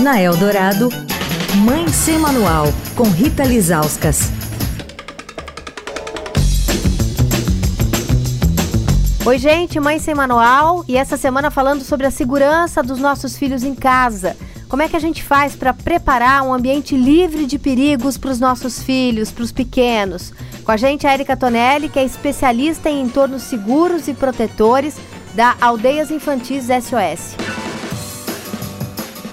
Na Eldorado, Mãe Sem Manual, com Rita Lizauskas. Oi, gente, Mãe Sem Manual e essa semana falando sobre a segurança dos nossos filhos em casa. Como é que a gente faz para preparar um ambiente livre de perigos para os nossos filhos, para os pequenos? Com a gente a Erika Tonelli, que é especialista em entornos seguros e protetores da Aldeias Infantis SOS.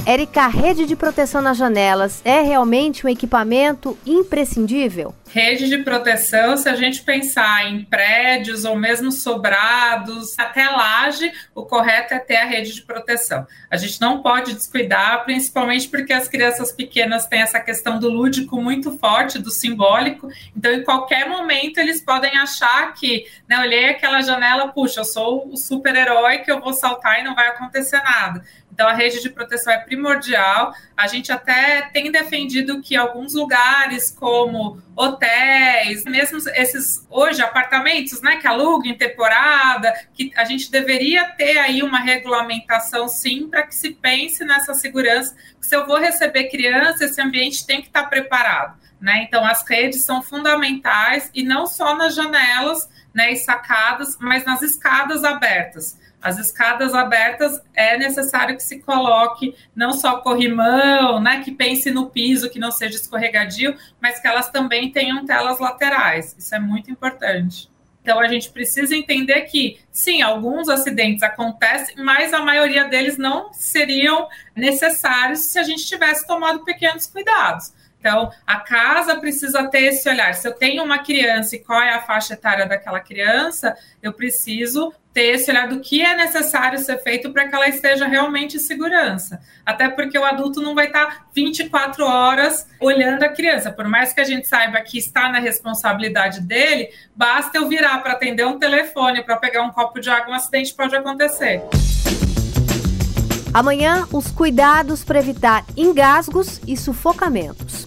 Érica, a rede de proteção nas janelas é realmente um equipamento imprescindível? Rede de proteção, se a gente pensar em prédios ou mesmo sobrados, até laje, o correto é ter a rede de proteção. A gente não pode descuidar, principalmente porque as crianças pequenas têm essa questão do lúdico muito forte, do simbólico. Então, em qualquer momento, eles podem achar que, né, olhei aquela janela, puxa, eu sou o super-herói que eu vou saltar e não vai acontecer nada. Então, a rede de proteção é primordial. A gente até tem defendido que alguns lugares, como hotéis, mesmo esses hoje apartamentos, né, que alugam em temporada, que a gente deveria ter aí uma regulamentação, sim, para que se pense nessa segurança. Se eu vou receber criança, esse ambiente tem que estar preparado. Né? Então, as redes são fundamentais e não só nas janelas né, e sacadas, mas nas escadas abertas. As escadas abertas é necessário que se coloque não só corrimão, né, que pense no piso, que não seja escorregadio, mas que elas também tenham telas laterais. Isso é muito importante. Então a gente precisa entender que, sim, alguns acidentes acontecem, mas a maioria deles não seriam necessários se a gente tivesse tomado pequenos cuidados. Então, a casa precisa ter esse olhar. Se eu tenho uma criança e qual é a faixa etária daquela criança, eu preciso ter esse olhar do que é necessário ser feito para que ela esteja realmente em segurança. Até porque o adulto não vai estar 24 horas olhando a criança. Por mais que a gente saiba que está na responsabilidade dele, basta eu virar para atender um telefone, para pegar um copo de água, um acidente pode acontecer. Amanhã, os cuidados para evitar engasgos e sufocamentos.